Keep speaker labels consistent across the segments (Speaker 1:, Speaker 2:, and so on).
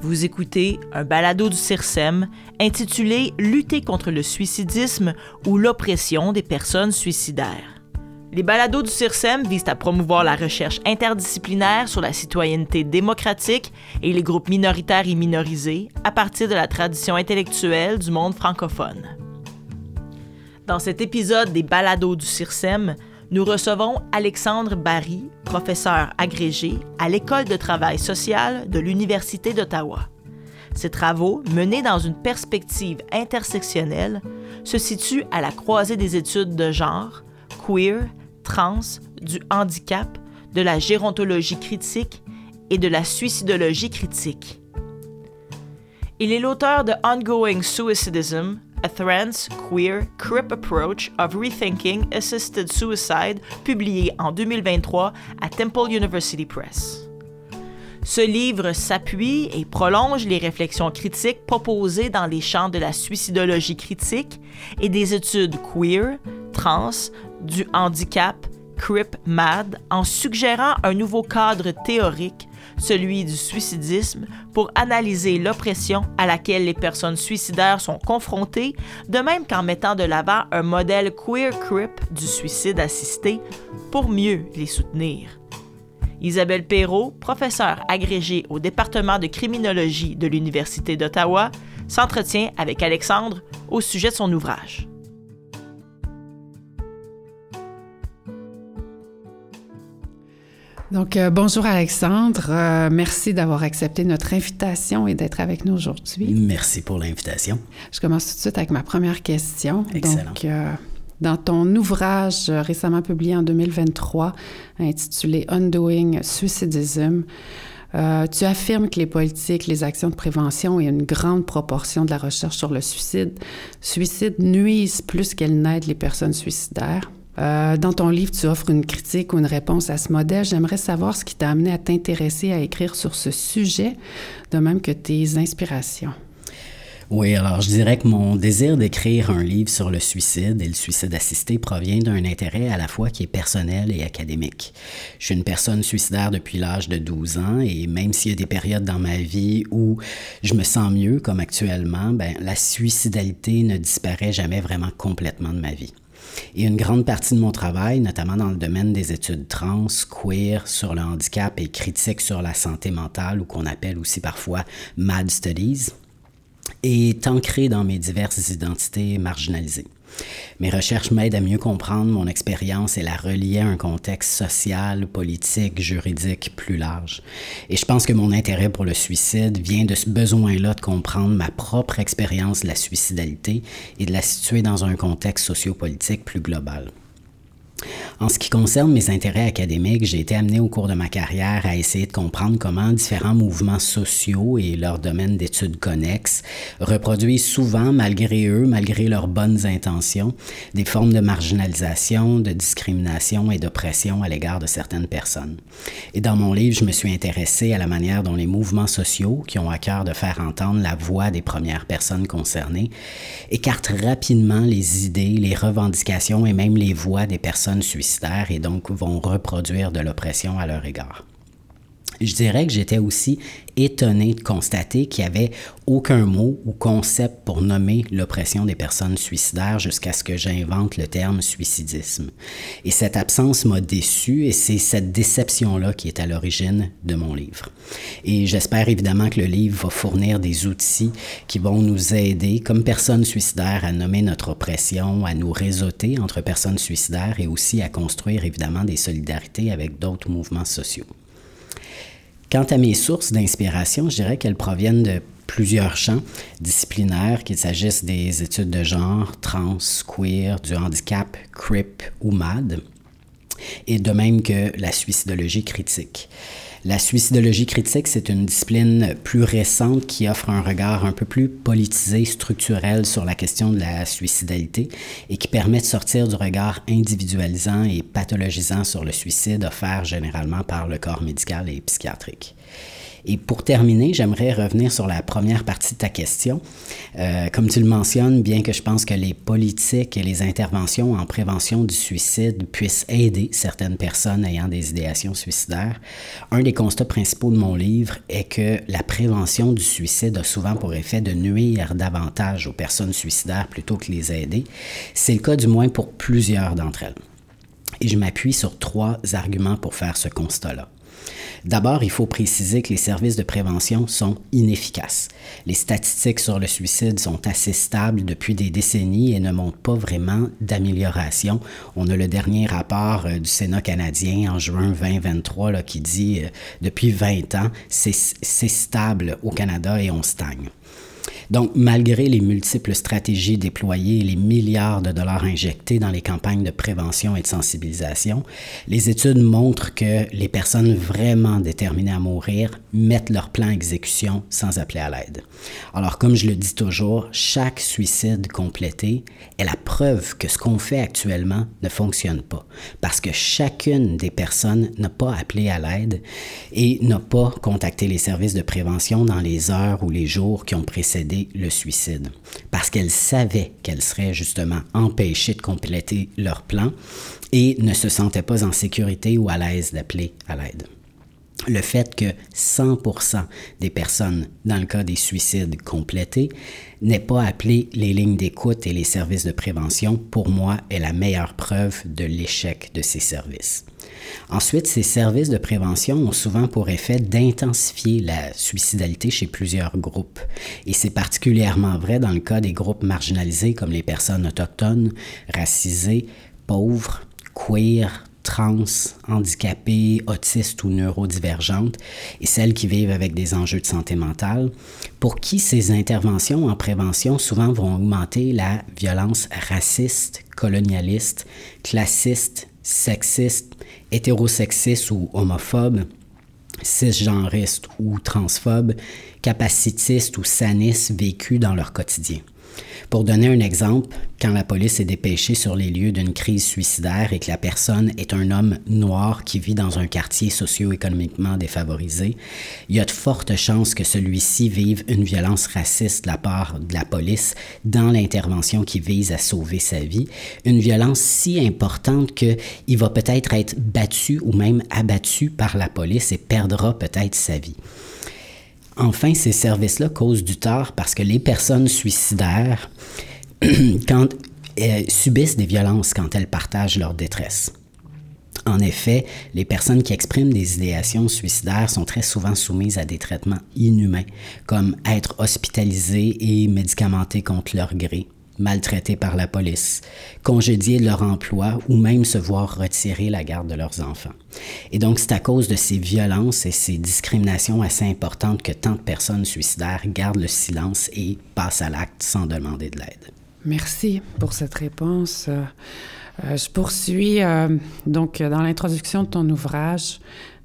Speaker 1: Vous écoutez un balado du CIRSEM intitulé Lutter contre le suicidisme ou l'oppression des personnes suicidaires. Les balados du CIRSEM visent à promouvoir la recherche interdisciplinaire sur la citoyenneté démocratique et les groupes minoritaires et minorisés à partir de la tradition intellectuelle du monde francophone. Dans cet épisode des balados du CIRSEM, nous recevons Alexandre Barry, professeur agrégé à l'École de travail social de l'Université d'Ottawa. Ses travaux, menés dans une perspective intersectionnelle, se situent à la croisée des études de genre, queer, trans, du handicap, de la gérontologie critique et de la suicidologie critique. Il est l'auteur de Ongoing Suicidism, a Trans, Queer, Crip Approach of Rethinking Assisted Suicide, publié en 2023 à Temple University Press. Ce livre s'appuie et prolonge les réflexions critiques proposées dans les champs de la suicidologie critique et des études queer, trans, du handicap, crip, mad, en suggérant un nouveau cadre théorique celui du suicidisme, pour analyser l'oppression à laquelle les personnes suicidaires sont confrontées, de même qu'en mettant de l'avant un modèle queer crip du suicide assisté pour mieux les soutenir. Isabelle Perrault, professeure agrégée au département de criminologie de l'Université d'Ottawa, s'entretient avec Alexandre au sujet de son ouvrage.
Speaker 2: Donc, euh, bonjour Alexandre. Euh, merci d'avoir accepté notre invitation et d'être avec nous aujourd'hui.
Speaker 3: Merci pour l'invitation.
Speaker 2: Je commence tout de suite avec ma première question.
Speaker 3: Excellent.
Speaker 2: Donc, euh, dans ton ouvrage récemment publié en 2023 intitulé Undoing Suicidism, tu affirmes que les politiques, les actions de prévention et une grande proportion de la recherche sur le suicide, suicide nuisent plus qu'elles n'aident les personnes suicidaires. Euh, dans ton livre, tu offres une critique ou une réponse à ce modèle. J'aimerais savoir ce qui t'a amené à t'intéresser à écrire sur ce sujet, de même que tes inspirations.
Speaker 3: Oui, alors je dirais que mon désir d'écrire un livre sur le suicide et le suicide assisté provient d'un intérêt à la fois qui est personnel et académique. Je suis une personne suicidaire depuis l'âge de 12 ans et même s'il y a des périodes dans ma vie où je me sens mieux, comme actuellement, ben, la suicidalité ne disparaît jamais vraiment complètement de ma vie. Et une grande partie de mon travail, notamment dans le domaine des études trans, queer, sur le handicap et critique sur la santé mentale, ou qu'on appelle aussi parfois MAD Studies, est ancré dans mes diverses identités marginalisées. Mes recherches m'aident à mieux comprendre mon expérience et la relier à un contexte social, politique, juridique plus large. Et je pense que mon intérêt pour le suicide vient de ce besoin-là de comprendre ma propre expérience de la suicidalité et de la situer dans un contexte sociopolitique plus global. En ce qui concerne mes intérêts académiques, j'ai été amené au cours de ma carrière à essayer de comprendre comment différents mouvements sociaux et leurs domaines d'études connexes reproduisent souvent, malgré eux, malgré leurs bonnes intentions, des formes de marginalisation, de discrimination et d'oppression à l'égard de certaines personnes. Et dans mon livre, je me suis intéressé à la manière dont les mouvements sociaux, qui ont à cœur de faire entendre la voix des premières personnes concernées, écartent rapidement les idées, les revendications et même les voix des personnes suicidaires et donc vont reproduire de l'oppression à leur égard. Je dirais que j'étais aussi étonné de constater qu'il n'y avait aucun mot ou concept pour nommer l'oppression des personnes suicidaires jusqu'à ce que j'invente le terme suicidisme. Et cette absence m'a déçu et c'est cette déception-là qui est à l'origine de mon livre. Et j'espère évidemment que le livre va fournir des outils qui vont nous aider comme personnes suicidaires à nommer notre oppression, à nous réseauter entre personnes suicidaires et aussi à construire évidemment des solidarités avec d'autres mouvements sociaux. Quant à mes sources d'inspiration, je dirais qu'elles proviennent de plusieurs champs disciplinaires, qu'il s'agisse des études de genre, trans, queer, du handicap, CRIP ou MAD, et de même que la suicidologie critique. La suicidologie critique, c'est une discipline plus récente qui offre un regard un peu plus politisé, structurel sur la question de la suicidalité et qui permet de sortir du regard individualisant et pathologisant sur le suicide offert généralement par le corps médical et psychiatrique. Et pour terminer, j'aimerais revenir sur la première partie de ta question. Euh, comme tu le mentionnes, bien que je pense que les politiques et les interventions en prévention du suicide puissent aider certaines personnes ayant des idéations suicidaires, un des constats principaux de mon livre est que la prévention du suicide a souvent pour effet de nuire davantage aux personnes suicidaires plutôt que les aider. C'est le cas du moins pour plusieurs d'entre elles. Et je m'appuie sur trois arguments pour faire ce constat-là. D'abord, il faut préciser que les services de prévention sont inefficaces. Les statistiques sur le suicide sont assez stables depuis des décennies et ne montrent pas vraiment d'amélioration. On a le dernier rapport euh, du Sénat canadien en juin 2023 là, qui dit euh, depuis 20 ans, c'est stable au Canada et on stagne. Donc, malgré les multiples stratégies déployées et les milliards de dollars injectés dans les campagnes de prévention et de sensibilisation, les études montrent que les personnes vraiment déterminées à mourir mettent leur plan à exécution sans appeler à l'aide. Alors, comme je le dis toujours, chaque suicide complété est la preuve que ce qu'on fait actuellement ne fonctionne pas, parce que chacune des personnes n'a pas appelé à l'aide et n'a pas contacté les services de prévention dans les heures ou les jours qui ont précédé le suicide, parce qu'elles savaient qu'elles seraient justement empêchées de compléter leur plan et ne se sentaient pas en sécurité ou à l'aise d'appeler à l'aide. Le fait que 100% des personnes, dans le cas des suicides complétés, n'aient pas appelé les lignes d'écoute et les services de prévention, pour moi, est la meilleure preuve de l'échec de ces services. Ensuite, ces services de prévention ont souvent pour effet d'intensifier la suicidalité chez plusieurs groupes. Et c'est particulièrement vrai dans le cas des groupes marginalisés comme les personnes autochtones, racisées, pauvres, queer, trans, handicapées, autistes ou neurodivergentes et celles qui vivent avec des enjeux de santé mentale, pour qui ces interventions en prévention souvent vont augmenter la violence raciste, colonialiste, classiste, sexiste, hétérosexiste ou homophobe, cisgenriste ou transphobe, capacitiste ou saniste vécu dans leur quotidien. Pour donner un exemple, quand la police est dépêchée sur les lieux d'une crise suicidaire et que la personne est un homme noir qui vit dans un quartier socio-économiquement défavorisé, il y a de fortes chances que celui-ci vive une violence raciste de la part de la police dans l'intervention qui vise à sauver sa vie, une violence si importante qu'il va peut-être être battu ou même abattu par la police et perdra peut-être sa vie. Enfin, ces services-là causent du tort parce que les personnes suicidaires euh, subissent des violences quand elles partagent leur détresse. En effet, les personnes qui expriment des idéations suicidaires sont très souvent soumises à des traitements inhumains, comme être hospitalisées et médicamentées contre leur gré, maltraités par la police, congédier leur emploi ou même se voir retirer la garde de leurs enfants. Et donc, c'est à cause de ces violences et ces discriminations assez importantes que tant de personnes suicidaires gardent le silence et passent à l'acte sans demander de l'aide.
Speaker 2: Merci pour cette réponse. Euh, euh, je poursuis euh, donc dans l'introduction de ton ouvrage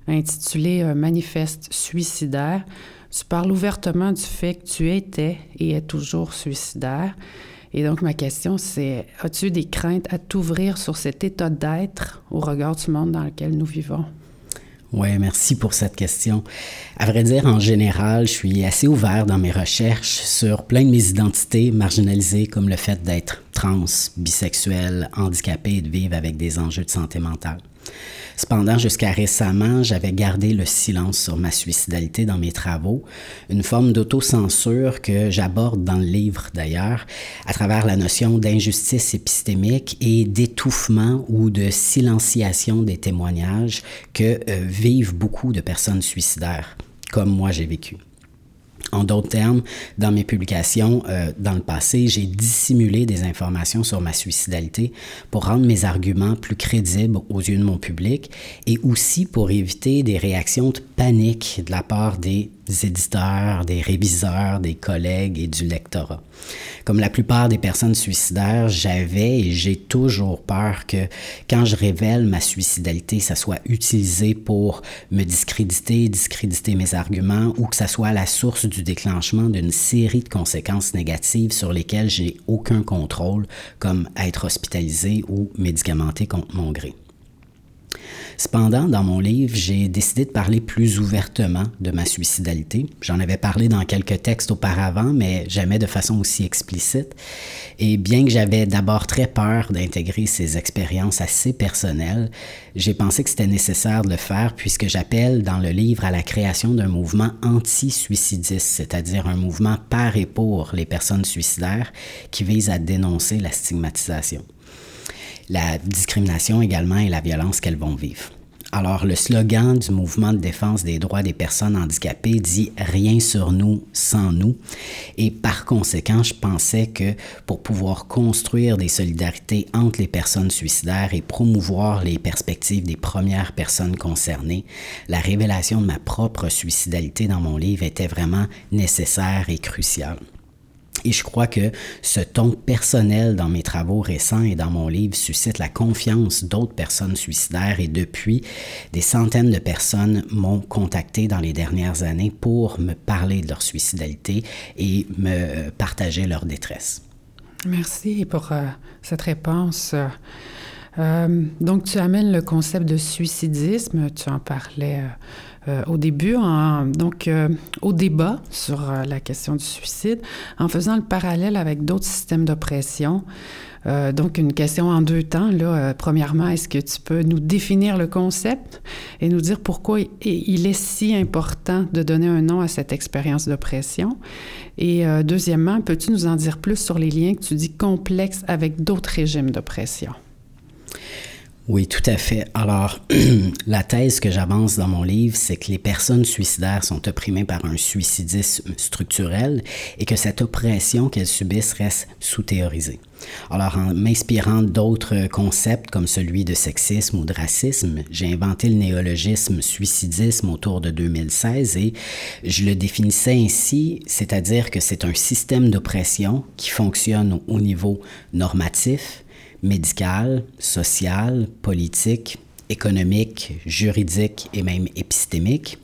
Speaker 2: intitulé Manifeste suicidaire. Tu parles ouvertement du fait que tu étais et es toujours suicidaire et donc, ma question, c'est as-tu des craintes à t'ouvrir sur cet état d'être au regard du monde dans lequel nous vivons?
Speaker 3: Oui, merci pour cette question. À vrai dire, en général, je suis assez ouvert dans mes recherches sur plein de mes identités marginalisées, comme le fait d'être trans, bisexuel, handicapé et de vivre avec des enjeux de santé mentale. Cependant, jusqu'à récemment, j'avais gardé le silence sur ma suicidalité dans mes travaux, une forme d'autocensure que j'aborde dans le livre d'ailleurs, à travers la notion d'injustice épistémique et d'étouffement ou de silenciation des témoignages que euh, vivent beaucoup de personnes suicidaires, comme moi j'ai vécu. En d'autres termes, dans mes publications euh, dans le passé, j'ai dissimulé des informations sur ma suicidalité pour rendre mes arguments plus crédibles aux yeux de mon public et aussi pour éviter des réactions de panique de la part des des éditeurs, des réviseurs, des collègues et du lectorat. Comme la plupart des personnes suicidaires, j'avais et j'ai toujours peur que quand je révèle ma suicidalité, ça soit utilisé pour me discréditer, discréditer mes arguments ou que ça soit la source du déclenchement d'une série de conséquences négatives sur lesquelles j'ai aucun contrôle, comme être hospitalisé ou médicamenté contre mon gré. Cependant, dans mon livre, j'ai décidé de parler plus ouvertement de ma suicidalité. J'en avais parlé dans quelques textes auparavant, mais jamais de façon aussi explicite. Et bien que j'avais d'abord très peur d'intégrer ces expériences assez personnelles, j'ai pensé que c'était nécessaire de le faire puisque j'appelle dans le livre à la création d'un mouvement anti-suicidiste, c'est-à-dire un mouvement par et pour les personnes suicidaires qui vise à dénoncer la stigmatisation la discrimination également et la violence qu'elles vont vivre. Alors, le slogan du mouvement de défense des droits des personnes handicapées dit Rien sur nous sans nous. Et par conséquent, je pensais que pour pouvoir construire des solidarités entre les personnes suicidaires et promouvoir les perspectives des premières personnes concernées, la révélation de ma propre suicidalité dans mon livre était vraiment nécessaire et cruciale. Et je crois que ce ton personnel dans mes travaux récents et dans mon livre suscite la confiance d'autres personnes suicidaires et depuis, des centaines de personnes m'ont contacté dans les dernières années pour me parler de leur suicidalité et me partager leur détresse.
Speaker 2: Merci pour euh, cette réponse. Euh, donc, tu amènes le concept de suicidisme, tu en parlais. Euh, euh, au début, donc euh, au débat sur euh, la question du suicide, en faisant le parallèle avec d'autres systèmes d'oppression. donc, une question en deux temps. Là, premièrement, est-ce que tu peux nous définir le concept et nous dire pourquoi il est si important de donner un nom à cette expérience d'oppression? Et deuxièmement, peux-tu nous en dire plus sur les liens que tu dis complexes avec d'autres régimes d'oppression?
Speaker 3: Oui, tout à fait. Alors, la thèse que j'avance dans mon livre, c'est que les personnes suicidaires sont opprimées par un suicidisme structurel et que cette oppression qu'elles subissent reste sous-théorisée. Alors, en m'inspirant d'autres concepts comme celui de sexisme ou de racisme, j'ai inventé le néologisme suicidisme autour de 2016 et je le définissais ainsi, c'est-à-dire que c'est un système d'oppression qui fonctionne au niveau normatif, médicale, sociale, politique, économique, juridique et même épistémique.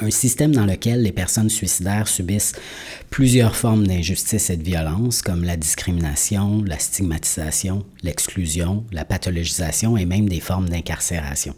Speaker 3: Un système dans lequel les personnes suicidaires subissent plusieurs formes d'injustice et de violence, comme la discrimination, la stigmatisation, l'exclusion, la pathologisation et même des formes d'incarcération.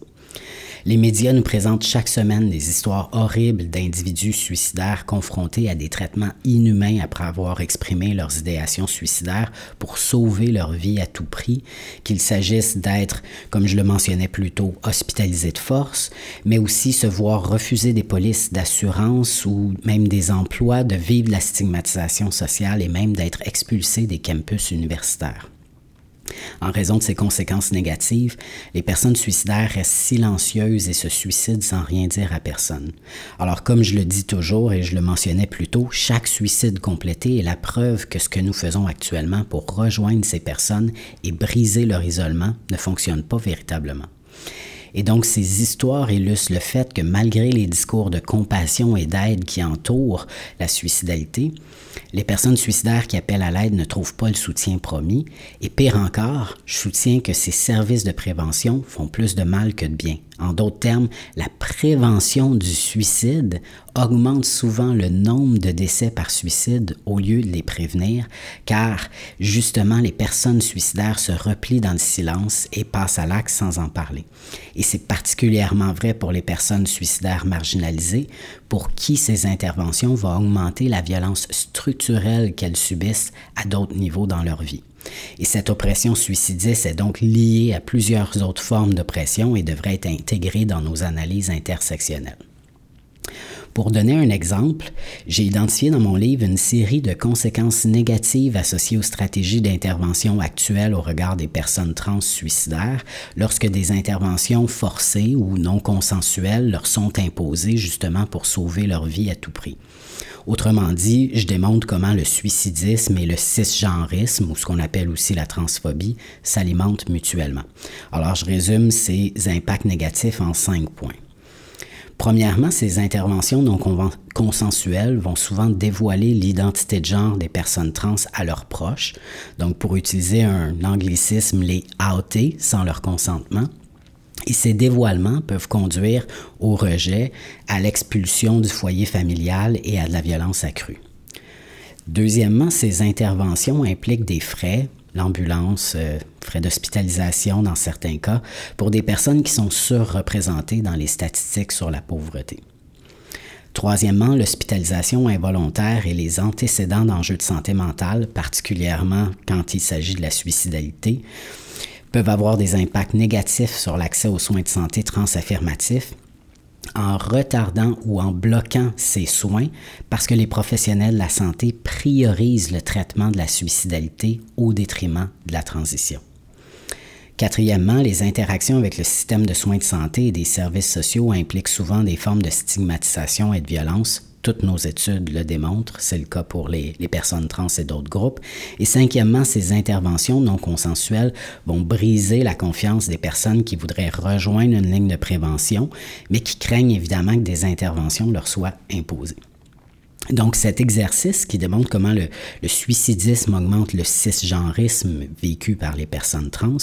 Speaker 3: Les médias nous présentent chaque semaine des histoires horribles d'individus suicidaires confrontés à des traitements inhumains après avoir exprimé leurs idéations suicidaires pour sauver leur vie à tout prix, qu'il s'agisse d'être, comme je le mentionnais plus tôt, hospitalisés de force, mais aussi se voir refuser des polices d'assurance ou même des emplois, de vivre la stigmatisation sociale et même d'être expulsés des campus universitaires. En raison de ces conséquences négatives, les personnes suicidaires restent silencieuses et se suicident sans rien dire à personne. Alors comme je le dis toujours et je le mentionnais plus tôt, chaque suicide complété est la preuve que ce que nous faisons actuellement pour rejoindre ces personnes et briser leur isolement ne fonctionne pas véritablement. Et donc, ces histoires illustrent le fait que malgré les discours de compassion et d'aide qui entourent la suicidalité, les personnes suicidaires qui appellent à l'aide ne trouvent pas le soutien promis. Et pire encore, je soutiens que ces services de prévention font plus de mal que de bien. En d'autres termes, la prévention du suicide augmente souvent le nombre de décès par suicide au lieu de les prévenir, car justement les personnes suicidaires se replient dans le silence et passent à l'acte sans en parler. Et c'est particulièrement vrai pour les personnes suicidaires marginalisées, pour qui ces interventions vont augmenter la violence structurelle qu'elles subissent à d'autres niveaux dans leur vie. Et cette oppression suicidiste est donc liée à plusieurs autres formes d'oppression et devrait être intégrée dans nos analyses intersectionnelles. Pour donner un exemple, j'ai identifié dans mon livre une série de conséquences négatives associées aux stratégies d'intervention actuelles au regard des personnes trans suicidaires lorsque des interventions forcées ou non consensuelles leur sont imposées justement pour sauver leur vie à tout prix. Autrement dit, je démontre comment le suicidisme et le cisgenrisme, ou ce qu'on appelle aussi la transphobie, s'alimentent mutuellement. Alors, je résume ces impacts négatifs en cinq points. Premièrement, ces interventions non consensuelles vont souvent dévoiler l'identité de genre des personnes trans à leurs proches. Donc, pour utiliser un anglicisme, les outer sans leur consentement. Et ces dévoilements peuvent conduire au rejet, à l'expulsion du foyer familial et à de la violence accrue. Deuxièmement, ces interventions impliquent des frais, l'ambulance, euh, frais d'hospitalisation dans certains cas, pour des personnes qui sont surreprésentées dans les statistiques sur la pauvreté. Troisièmement, l'hospitalisation involontaire et les antécédents d'enjeux de santé mentale, particulièrement quand il s'agit de la suicidalité, peuvent avoir des impacts négatifs sur l'accès aux soins de santé transaffirmatifs en retardant ou en bloquant ces soins parce que les professionnels de la santé priorisent le traitement de la suicidalité au détriment de la transition. Quatrièmement, les interactions avec le système de soins de santé et des services sociaux impliquent souvent des formes de stigmatisation et de violence toutes nos études le démontrent, c'est le cas pour les, personnes trans et d'autres groupes. Et cinquièmement, ces interventions non consensuelles vont briser la confiance des personnes qui voudraient rejoindre une ligne de prévention, mais qui craignent évidemment que des interventions leur soient imposées. Donc, cet exercice qui démontre comment le, suicidisme augmente le cisgenrisme vécu par les personnes trans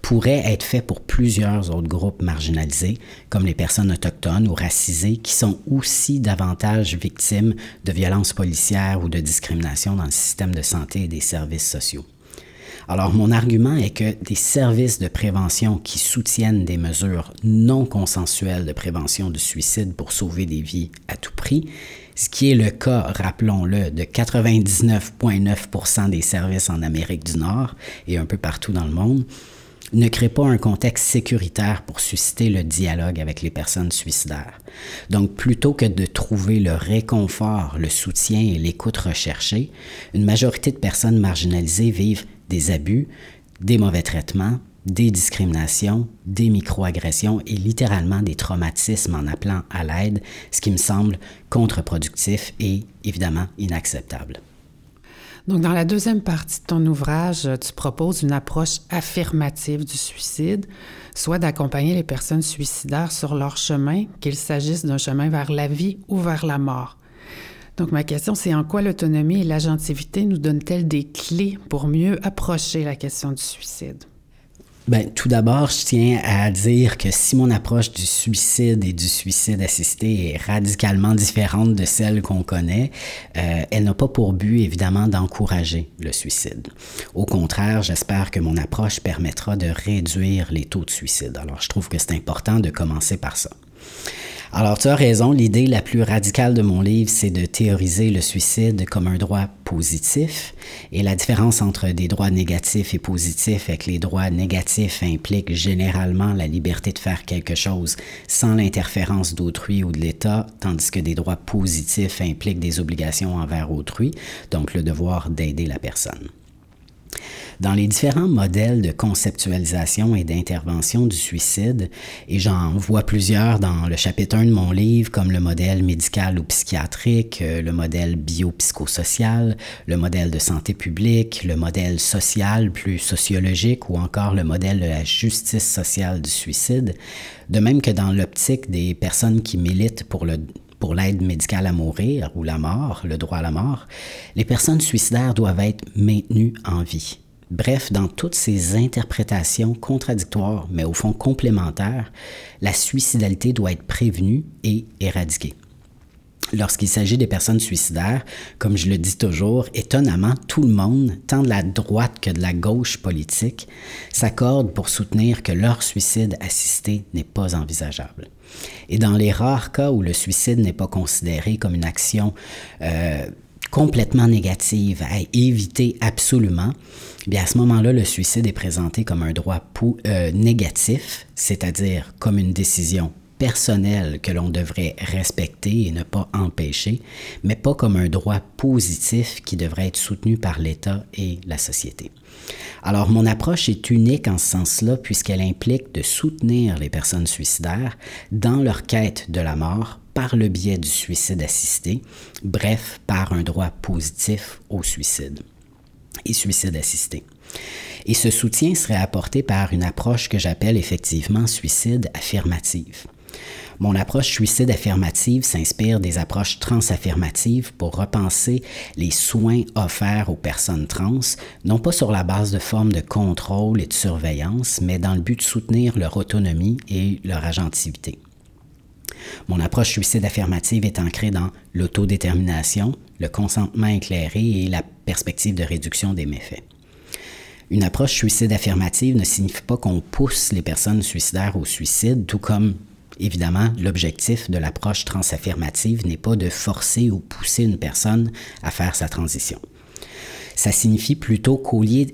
Speaker 3: pourrait être fait pour plusieurs autres groupes marginalisés, comme les personnes autochtones ou racisées, qui sont aussi davantage victimes de violences policières ou de discrimination dans le système de santé et des services sociaux. Alors, mon argument est que des services de prévention qui soutiennent des mesures non consensuelles de prévention du suicide pour sauver des vies à tout prix ce qui est le cas, rappelons-le, de 99,9 des services en Amérique du Nord et un peu partout dans le monde, ne crée pas un contexte sécuritaire pour susciter le dialogue avec les personnes suicidaires. Donc, plutôt que de trouver le réconfort, le soutien et l'écoute recherchée, une majorité de personnes marginalisées vivent des abus, des mauvais traitements, des discriminations, des microagressions et littéralement des traumatismes en appelant à l'aide, ce qui me semble contre-productif et évidemment inacceptable.
Speaker 2: Donc, dans la deuxième partie de ton ouvrage, tu proposes une approche affirmative du suicide, soit d'accompagner les personnes suicidaires sur leur chemin, qu'il s'agisse d'un chemin vers la vie ou vers la mort. Donc, ma question, c'est en quoi l'autonomie et l'agentivité nous donnent-elles des clés pour mieux approcher la question du suicide?
Speaker 3: Ben, tout d'abord, je tiens à dire que si mon approche du suicide et du suicide assisté est radicalement différente de celle qu'on connaît, euh, elle n'a pas pour but, évidemment, d'encourager le suicide. Au contraire, j'espère que mon approche permettra de réduire les taux de suicide. Alors, je trouve que c'est important de commencer par ça. Alors, tu as raison, l'idée la plus radicale de mon livre, c'est de théoriser le suicide comme un droit positif. Et la différence entre des droits négatifs et positifs est que les droits négatifs impliquent généralement la liberté de faire quelque chose sans l'interférence d'autrui ou de l'État, tandis que des droits positifs impliquent des obligations envers autrui, donc le devoir d'aider la personne. Dans les différents modèles de conceptualisation et d'intervention du suicide, et j'en vois plusieurs dans le chapitre 1 de mon livre, comme le modèle médical ou psychiatrique, euh, le modèle biopsychosocial, le modèle de santé publique, le modèle social plus sociologique ou encore le modèle de la justice sociale du suicide, de même que dans l'optique des personnes qui militent pour pour l'aide médicale à mourir ou la mort, le droit à la mort, les personnes suicidaires doivent être maintenues en vie. Bref, dans toutes ces interprétations contradictoires, mais au fond complémentaires, la suicidalité doit être prévenue et éradiquée. Lorsqu'il s'agit des personnes suicidaires, comme je le dis toujours, étonnamment, tout le monde, tant de la droite que de la gauche politique, s'accorde pour soutenir que leur suicide assisté n'est pas envisageable. Et dans les rares cas où le suicide n'est pas considéré comme une action euh, complètement négative à éviter absolument, bien à ce moment-là, le suicide est présenté comme un droit euh, négatif, c'est-à-dire comme une décision personnelle que l'on devrait respecter et ne pas empêcher, mais pas comme un droit positif qui devrait être soutenu par l'État et la société. Alors mon approche est unique en ce sens-là puisqu'elle implique de soutenir les personnes suicidaires dans leur quête de la mort par le biais du suicide assisté, bref, par un droit positif au suicide et suicide assisté. Et ce soutien serait apporté par une approche que j'appelle effectivement suicide affirmative. Mon approche suicide affirmative s'inspire des approches transaffirmatives pour repenser les soins offerts aux personnes trans, non pas sur la base de formes de contrôle et de surveillance, mais dans le but de soutenir leur autonomie et leur agentivité. Mon approche suicide affirmative est ancrée dans l'autodétermination, le consentement éclairé et la perspective de réduction des méfaits. Une approche suicide affirmative ne signifie pas qu'on pousse les personnes suicidaires au suicide, tout comme Évidemment, l'objectif de l'approche transaffirmative n'est pas de forcer ou pousser une personne à faire sa transition. Ça signifie plutôt qu'au lieu,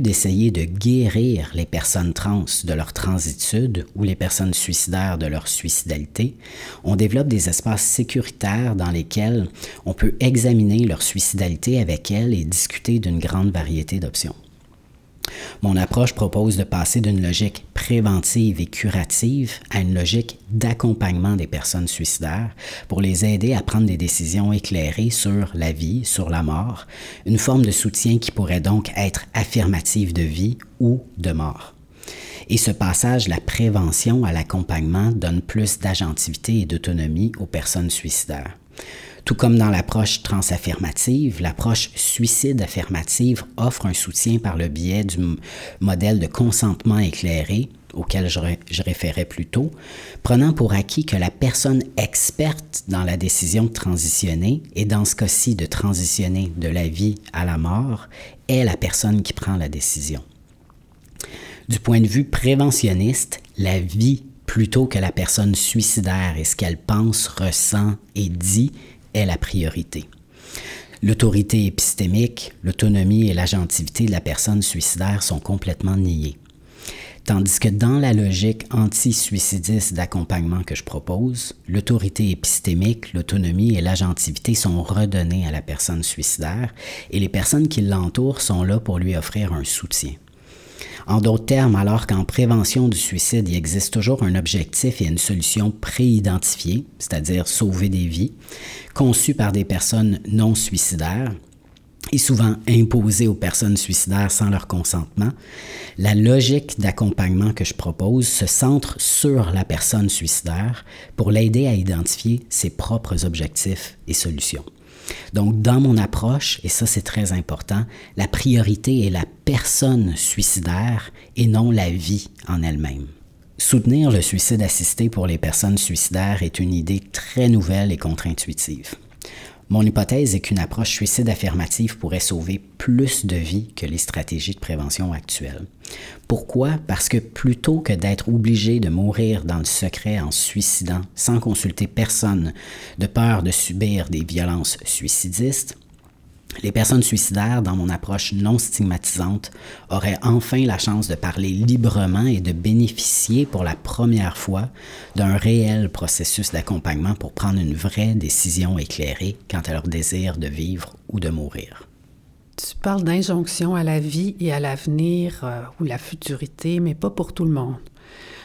Speaker 3: d'essayer de guérir les personnes trans de leur transitude ou les personnes suicidaires de leur suicidalité, on développe des espaces sécuritaires dans lesquels on peut examiner leur suicidalité avec elles et discuter d'une grande variété d'options. Mon approche propose de passer d'une logique préventive et curative à une logique d'accompagnement des personnes suicidaires pour les aider à prendre des décisions éclairées sur la vie, sur la mort, une forme de soutien qui pourrait donc être affirmative de vie ou de mort. Et ce passage la prévention à l'accompagnement donne plus d'agentivité et d'autonomie aux personnes suicidaires. Tout comme dans l'approche transaffirmative, l'approche suicide affirmative offre un soutien par le biais du modèle de consentement éclairé auquel je, je, référais plus tôt, prenant pour acquis que la personne experte dans la décision de transitionner, et dans ce cas-ci de transitionner de la vie à la mort, est la personne qui prend la décision. Du point de vue préventionniste, la vie plutôt que la personne suicidaire et ce qu'elle pense, ressent et dit est la priorité. L'autorité épistémique, l'autonomie et l'agentivité de la personne suicidaire sont complètement niées. Tandis que dans la logique anti-suicidiste d'accompagnement que je propose, l'autorité épistémique, l'autonomie et l'agentivité sont redonnées à la personne suicidaire et les personnes qui l'entourent sont là pour lui offrir un soutien. En d'autres termes, alors qu'en prévention du suicide, il existe toujours un objectif et une solution préidentifiée, c'est-à-dire sauver des vies, conçue par des personnes non suicidaires, et souvent imposée aux personnes suicidaires sans leur consentement, la logique d'accompagnement que je propose se centre sur la personne suicidaire pour l'aider à identifier ses propres objectifs et solutions. Donc, dans mon approche, et ça c'est très important, la priorité est la personne suicidaire et non la vie en elle-même. Soutenir le suicide assisté pour les personnes suicidaires est une idée très nouvelle et contre-intuitive. Mon hypothèse est qu'une approche suicide affirmative pourrait sauver plus de vies que les stratégies de prévention actuelles. Pourquoi? Parce que plutôt que d'être obligé de mourir dans le secret en suicidant sans consulter personne de peur de subir des violences suicidistes, les personnes suicidaires, dans mon approche non stigmatisante, auraient enfin la chance de parler librement et de bénéficier pour la première fois d'un réel processus d'accompagnement pour prendre une vraie décision éclairée quant à leur désir de vivre ou de mourir.
Speaker 2: Tu parles d'injonction à la vie et à l'avenir euh, ou la futurité, mais pas pour tout le monde.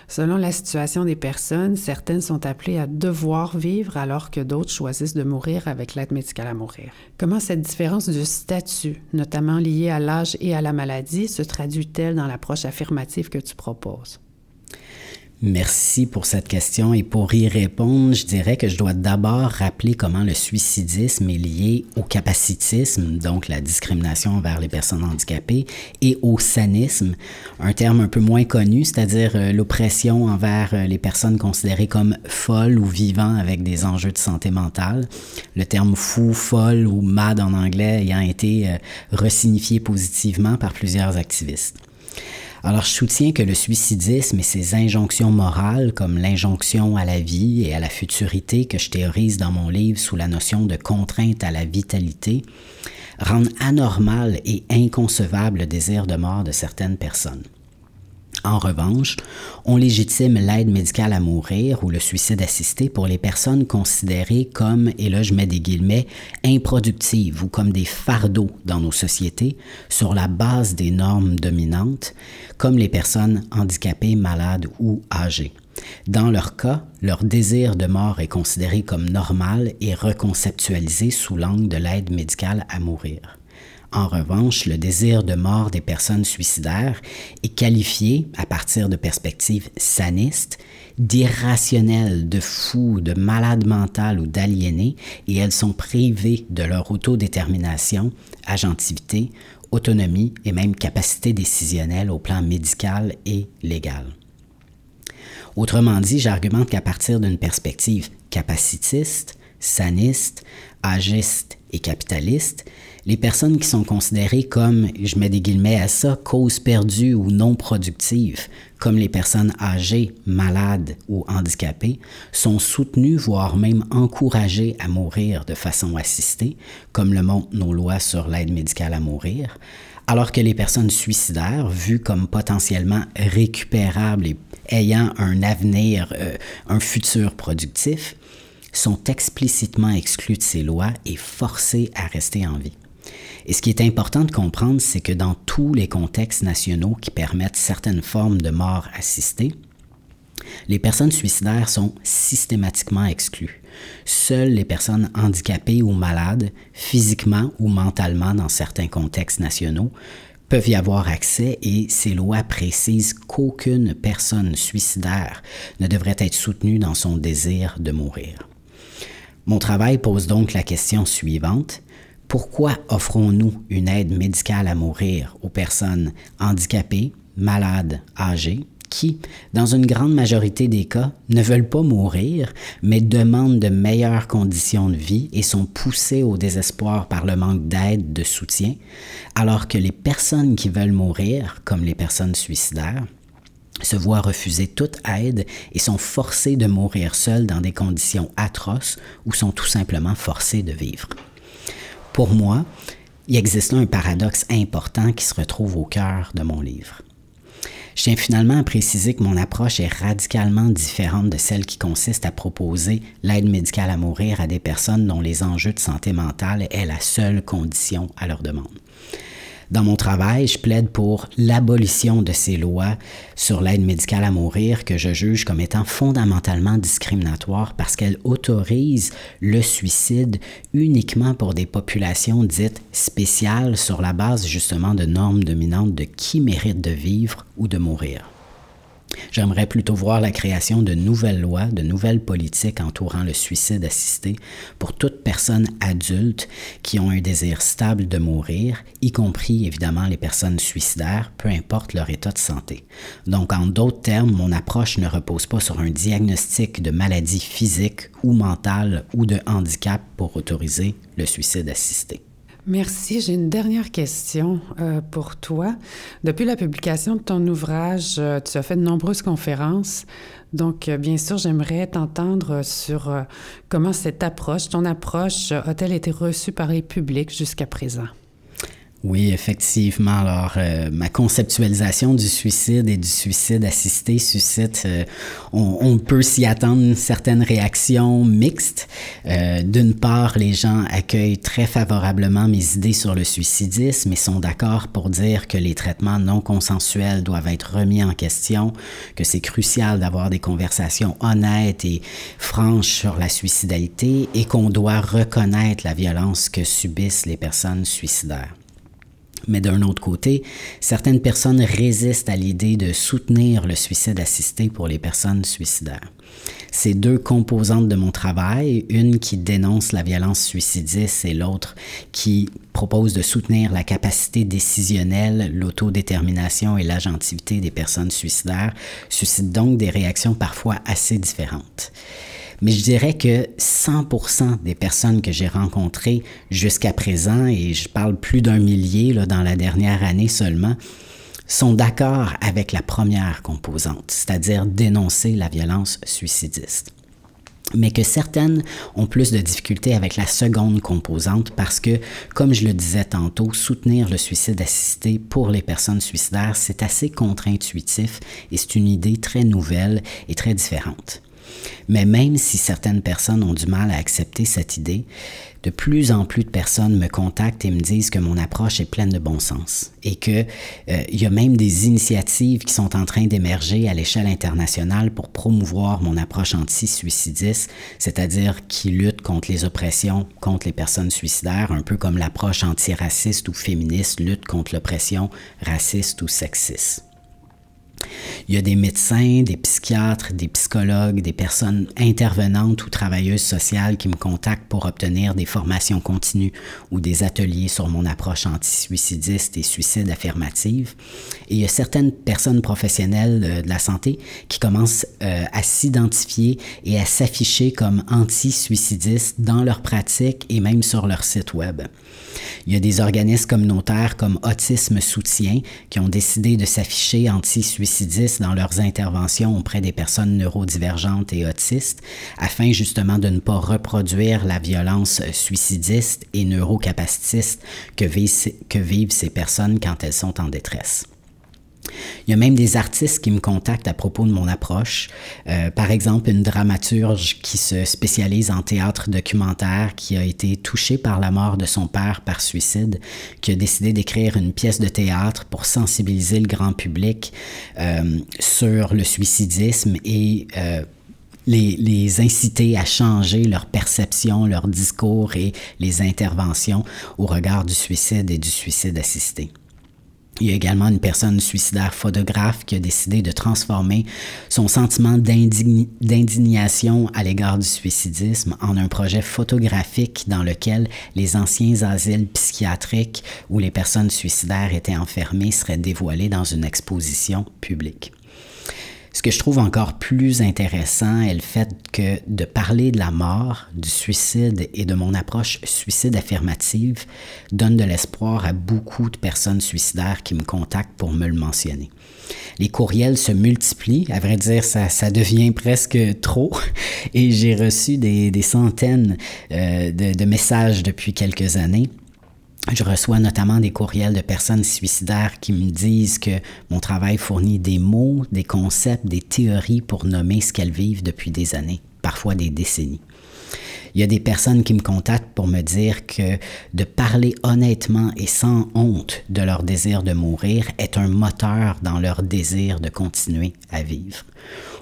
Speaker 2: Selon la situation des personnes, certaines sont appelées à devoir vivre alors que d'autres choisissent de mourir avec l'aide médicale à mourir. Comment cette différence de statut, notamment liée à l'âge et à la maladie, se traduit-elle dans l'approche affirmative que tu proposes?
Speaker 3: Merci pour cette question et pour y répondre, je dirais que je dois d'abord rappeler comment le suicidisme est lié au capacitisme, donc la discrimination envers les personnes handicapées, et au sanisme, un terme un peu moins connu, c'est-à-dire euh, l'oppression envers euh, les personnes considérées comme folles ou vivant avec des enjeux de santé mentale. Le terme fou, folle ou mad en anglais ayant été euh, resignifié positivement par plusieurs activistes. Alors, je soutiens que le suicidisme et ses injonctions morales, comme l'injonction à la vie et à la futurité que je théorise dans mon livre sous la notion de contrainte à la vitalité, rendent anormal et inconcevable le désir de mort de certaines personnes. En revanche, on légitime l'aide médicale à mourir ou le suicide assisté pour les personnes considérées comme, et là je mets des guillemets, improductives ou comme des fardeaux dans nos sociétés sur la base des normes dominantes, comme les personnes handicapées, malades ou âgées. Dans leur cas, leur désir de mort est considéré comme normal et reconceptualisé sous l'angle de l'aide médicale à mourir. En revanche, le désir de mort des personnes suicidaires est qualifié, à partir de perspectives sanistes, d'irrationnel, de fou, de malade mental ou d'aliéné, et elles sont privées de leur autodétermination, agentivité, autonomie et même capacité décisionnelle au plan médical et légal. Autrement dit, j'argumente qu'à partir d'une perspective capacitiste, saniste, agiste et capitaliste, les personnes qui sont considérées comme, je mets des guillemets à ça, causes perdues ou non productives, comme les personnes âgées, malades ou handicapées, sont soutenues, voire même encouragées à mourir de façon assistée, comme le montrent nos lois sur l'aide médicale à mourir, alors que les personnes suicidaires, vues comme potentiellement récupérables et ayant un avenir, euh, un futur productif, sont explicitement exclues de ces lois et forcées à rester en vie. Et ce qui est important de comprendre, c'est que dans tous les contextes nationaux qui permettent certaines formes de mort assistée, les personnes suicidaires sont systématiquement exclues. Seules les personnes handicapées ou malades, physiquement ou mentalement dans certains contextes nationaux, peuvent y avoir accès et ces lois précisent qu'aucune personne suicidaire ne devrait être soutenue dans son désir de mourir. Mon travail pose donc la question suivante. Pourquoi offrons-nous une aide médicale à mourir aux personnes handicapées, malades, âgées, qui, dans une grande majorité des cas, ne veulent pas mourir, mais demandent de meilleures conditions de vie et sont poussées au désespoir par le manque d'aide, de soutien, alors que les personnes qui veulent mourir, comme les personnes suicidaires, se voient refuser toute aide et sont forcées de mourir seules dans des conditions atroces ou sont tout simplement forcées de vivre. Pour moi, il existe là un paradoxe important qui se retrouve au cœur de mon livre. Je tiens finalement à préciser que mon approche est radicalement différente de celle qui consiste à proposer l'aide médicale à mourir à des personnes dont les enjeux de santé mentale est la seule condition à leur demande. Dans mon travail, je plaide pour l'abolition de ces lois sur l'aide médicale à mourir que je juge comme étant fondamentalement discriminatoires parce qu'elles autorisent le suicide uniquement pour des populations dites spéciales sur la base justement de normes dominantes de qui mérite de vivre ou de mourir. J'aimerais plutôt voir la création de nouvelles lois, de nouvelles politiques entourant le suicide assisté pour toute personne adulte qui ont un désir stable de mourir, y compris évidemment les personnes suicidaires, peu importe leur état de santé. Donc en d'autres termes, mon approche ne repose pas sur un diagnostic de maladie physique ou mentale ou de handicap pour autoriser le suicide assisté.
Speaker 2: Merci. J'ai une dernière question euh, pour toi. Depuis la publication de ton ouvrage, euh, tu as fait de nombreuses conférences. Donc, euh, bien sûr, j'aimerais t'entendre sur comment cette approche, ton approche, a-t-elle été reçue par les publics jusqu'à présent?
Speaker 3: Oui, effectivement. Alors, euh, ma conceptualisation du suicide et du suicide assisté suscite, euh, on, peut s'y attendre une certaine réaction mixte. Euh, d'une part, les gens accueillent très favorablement mes idées sur le suicidisme et sont d'accord pour dire que les traitements non consensuels doivent être remis en question, que c'est crucial d'avoir des conversations honnêtes et franches sur la suicidalité et qu'on doit reconnaître la violence que subissent les personnes suicidaires. Mais d'un autre côté, certaines personnes résistent à l'idée de soutenir le suicide assisté pour les personnes suicidaires. Ces deux composantes de mon travail, une qui dénonce la violence suicidiste et l'autre qui propose de soutenir la capacité décisionnelle, l'autodétermination et l'agentivité des personnes suicidaires, suscitent donc des réactions parfois assez différentes. Mais je dirais que 100% des personnes que j'ai rencontrées jusqu'à présent, et je parle plus d'un millier là, dans la dernière année seulement, sont d'accord avec la première composante, c'est-à-dire dénoncer la violence suicidiste mais que certaines ont plus de difficultés avec la seconde composante parce que, comme je le disais tantôt, soutenir le suicide assisté pour les personnes suicidaires, c'est assez contre-intuitif et c'est une idée très nouvelle et très différente. Mais même si certaines personnes ont du mal à accepter cette idée, de plus en plus de personnes me contactent et me disent que mon approche est pleine de bon sens et qu'il euh, y a même des initiatives qui sont en train d'émerger à l'échelle internationale pour promouvoir mon approche anti-suicidiste, c'est-à-dire qui lutte contre les oppressions, contre les personnes suicidaires, un peu comme l'approche antiraciste ou féministe lutte contre l'oppression raciste ou sexiste. Il y a des médecins, des psychiatres, des psychologues, des personnes intervenantes ou travailleuses sociales qui me contactent pour obtenir des formations continues ou des ateliers sur mon approche anti-suicidiste et suicide affirmative. Et il y a certaines personnes professionnelles euh, de la santé qui commencent euh, à s'identifier et à s'afficher comme anti-suicidistes dans leur pratique et même sur leur site web. Il y a des organismes communautaires comme Autisme Soutien qui ont décidé de s'afficher anti-suicidistes dans leurs interventions auprès des personnes neurodivergentes et autistes afin justement de ne pas reproduire la violence suicidiste et neurocapacitiste que vivent ces personnes quand elles sont en détresse. Il y a même des artistes qui me contactent à propos de mon approche. Euh, par exemple, une dramaturge qui se spécialise en théâtre documentaire, qui a été touchée par la mort de son père par suicide, qui a décidé d'écrire une pièce de théâtre pour sensibiliser le grand public euh, sur le suicidisme et euh, les, les, inciter à changer leur perception, leur discours et les interventions au regard du suicide et du suicide assisté. Il y a également une personne suicidaire photographe qui a décidé de transformer son sentiment d'indignation à l'égard du suicidisme en un projet photographique dans lequel les anciens asiles psychiatriques où les personnes suicidaires étaient enfermées seraient dévoilés dans une exposition publique. Ce que je trouve encore plus intéressant est le fait que de parler de la mort, du suicide et de mon approche suicide affirmative donne de l'espoir à beaucoup de personnes suicidaires qui me contactent pour me le mentionner. Les courriels se multiplient, à vrai dire, ça, devient presque trop, et j'ai reçu des, centaines euh, de messages depuis quelques années je reçois notamment des courriels de personnes suicidaires qui me disent que mon travail fournit des mots, des concepts, des théories pour nommer ce qu'elles vivent depuis des années, parfois des décennies. Il y a des personnes qui me contactent pour me dire que de parler honnêtement et sans honte de leur désir de mourir est un moteur dans leur désir de continuer à vivre.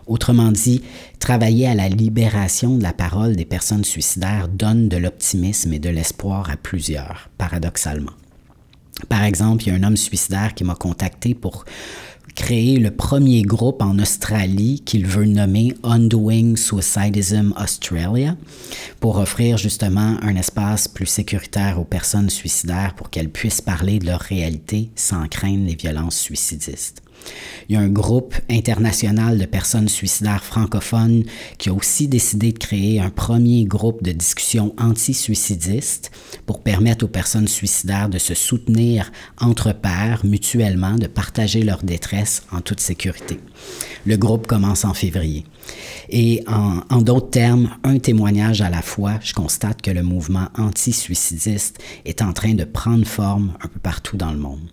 Speaker 3: Autrement dit, travailler à la libération de la parole des personnes suicidaires donne de l'optimisme et de l'espoir à plusieurs, paradoxalement. Par exemple, il y a un homme suicidaire qui m'a contacté pour créer le premier groupe en Australie qu'il veut nommer Undoing Suicidism Australia pour offrir justement un espace plus sécuritaire aux personnes suicidaires pour qu'elles puissent parler de leur réalité sans craindre les violences suicidistes. Il y a un groupe international de personnes suicidaires francophones qui a aussi décidé de créer un premier groupe de discussion anti-suicidiste pour permettre aux personnes suicidaires de se soutenir entre pairs mutuellement, de partager leur détresse en toute sécurité. Le groupe commence en février. Et en, en d'autres termes, un témoignage à la fois, je constate que le mouvement anti-suicidiste est en train de prendre forme un peu partout dans le monde.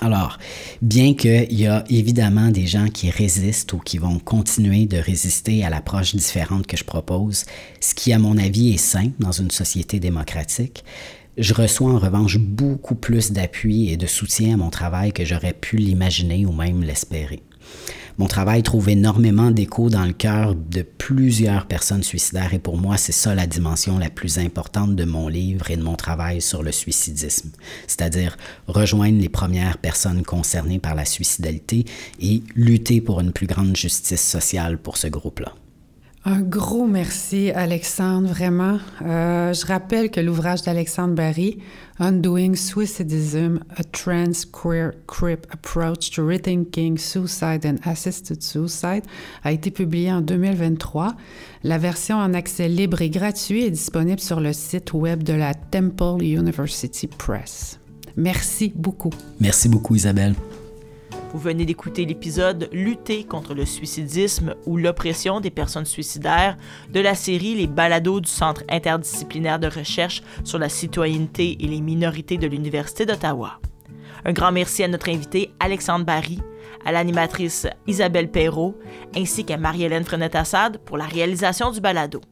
Speaker 3: Alors, bien qu'il y a évidemment des gens qui résistent ou qui vont continuer de résister à l'approche différente que je propose, ce qui à mon avis est sain dans une société démocratique, je reçois en revanche beaucoup plus d'appui et de soutien à mon travail que j'aurais pu l'imaginer ou même l'espérer. Mon travail trouve énormément d'écho dans le cœur de plusieurs personnes suicidaires et pour moi, c'est ça la dimension la plus importante de mon livre et de mon travail sur le suicidisme, c'est-à-dire rejoindre les premières personnes concernées par la suicidalité et lutter pour une plus grande justice sociale pour ce groupe-là.
Speaker 2: Un gros merci, Alexandre, vraiment. Euh, je rappelle que l'ouvrage d'Alexandre Barry, Undoing Suicidism, A Trans Queer Crip Approach to Rethinking Suicide and Assisted Suicide, a été publié en 2023. La version en accès libre et gratuit est disponible sur le site web de la Temple University Press. Merci beaucoup.
Speaker 3: Merci beaucoup, Isabelle.
Speaker 1: Vous venez d'écouter l'épisode Lutter contre le suicidisme ou l'oppression des personnes suicidaires de la série Les balados du Centre interdisciplinaire de recherche sur la citoyenneté et les minorités de l'Université d'Ottawa. Un grand merci à notre invité Alexandre Barry, à l'animatrice Isabelle Perrault, ainsi qu'à Marie-Hélène Frenette-Assad pour la réalisation du balado.